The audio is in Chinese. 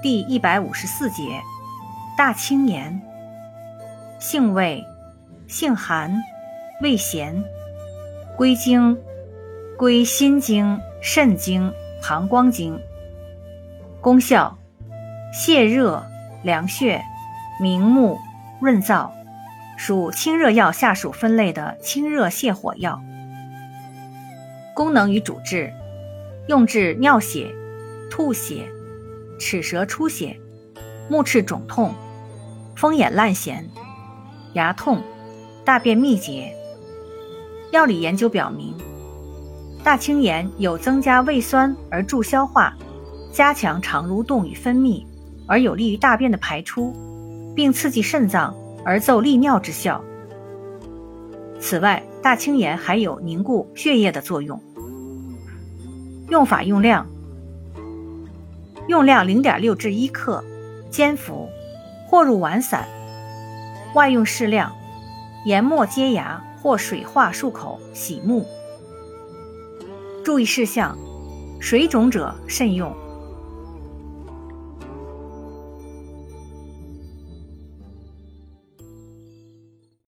第一百五十四节，大青盐。性味，性寒，味咸，归经，归心经、肾经、膀胱经。功效，泻热、凉血、明目、润燥，属清热药下属分类的清热泻火药。功能与主治，用治尿血、吐血。齿舌出血、目赤肿痛、风眼烂涎、牙痛、大便秘结。药理研究表明，大青盐有增加胃酸而助消化、加强肠蠕动与分泌而有利于大便的排出，并刺激肾脏而奏利尿之效。此外，大青盐还有凝固血液的作用。用法用量。用量零点六至一克，煎服，或入丸散。外用适量，研末接牙或水化漱口，洗目。注意事项：水肿者慎用。